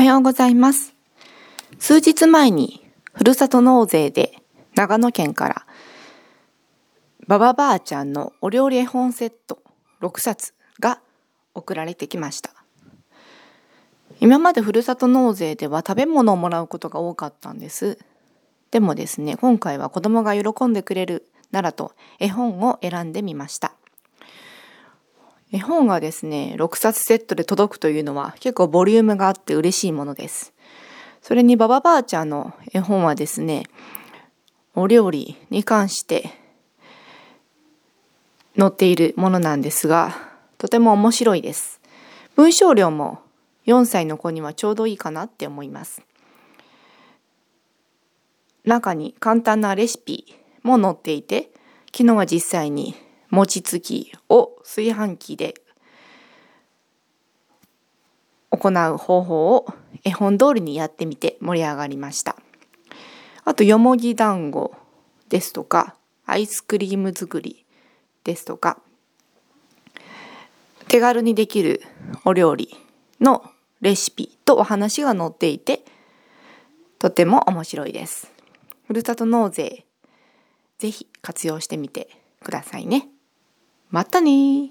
はようございます。数日前にふるさと納税で長野県からババばあちゃんのお料理絵本セット6冊が送られてきました。今までふるさと納税では食べ物をもらうことが多かったんです。でもですね、今回は子供が喜んでくれるならと絵本を選んでみました。絵本がですね、6冊セットで届くというのは結構ボリュームがあって嬉しいものです。それにババばあちゃんの絵本はですね、お料理に関して載っているものなんですが、とても面白いです。文章量も4歳の子にはちょうどいいかなって思います。中に簡単なレシピも載っていて、昨日は実際に餅つきを炊飯器で行う方法を絵本通りにやってみて盛り上がりました。あとよもぎ団子ですとかアイスクリーム作りですとか手軽にできるお料理のレシピとお話が載っていてとても面白いです。ふるさと納税ぜひ活用してみてくださいね。またね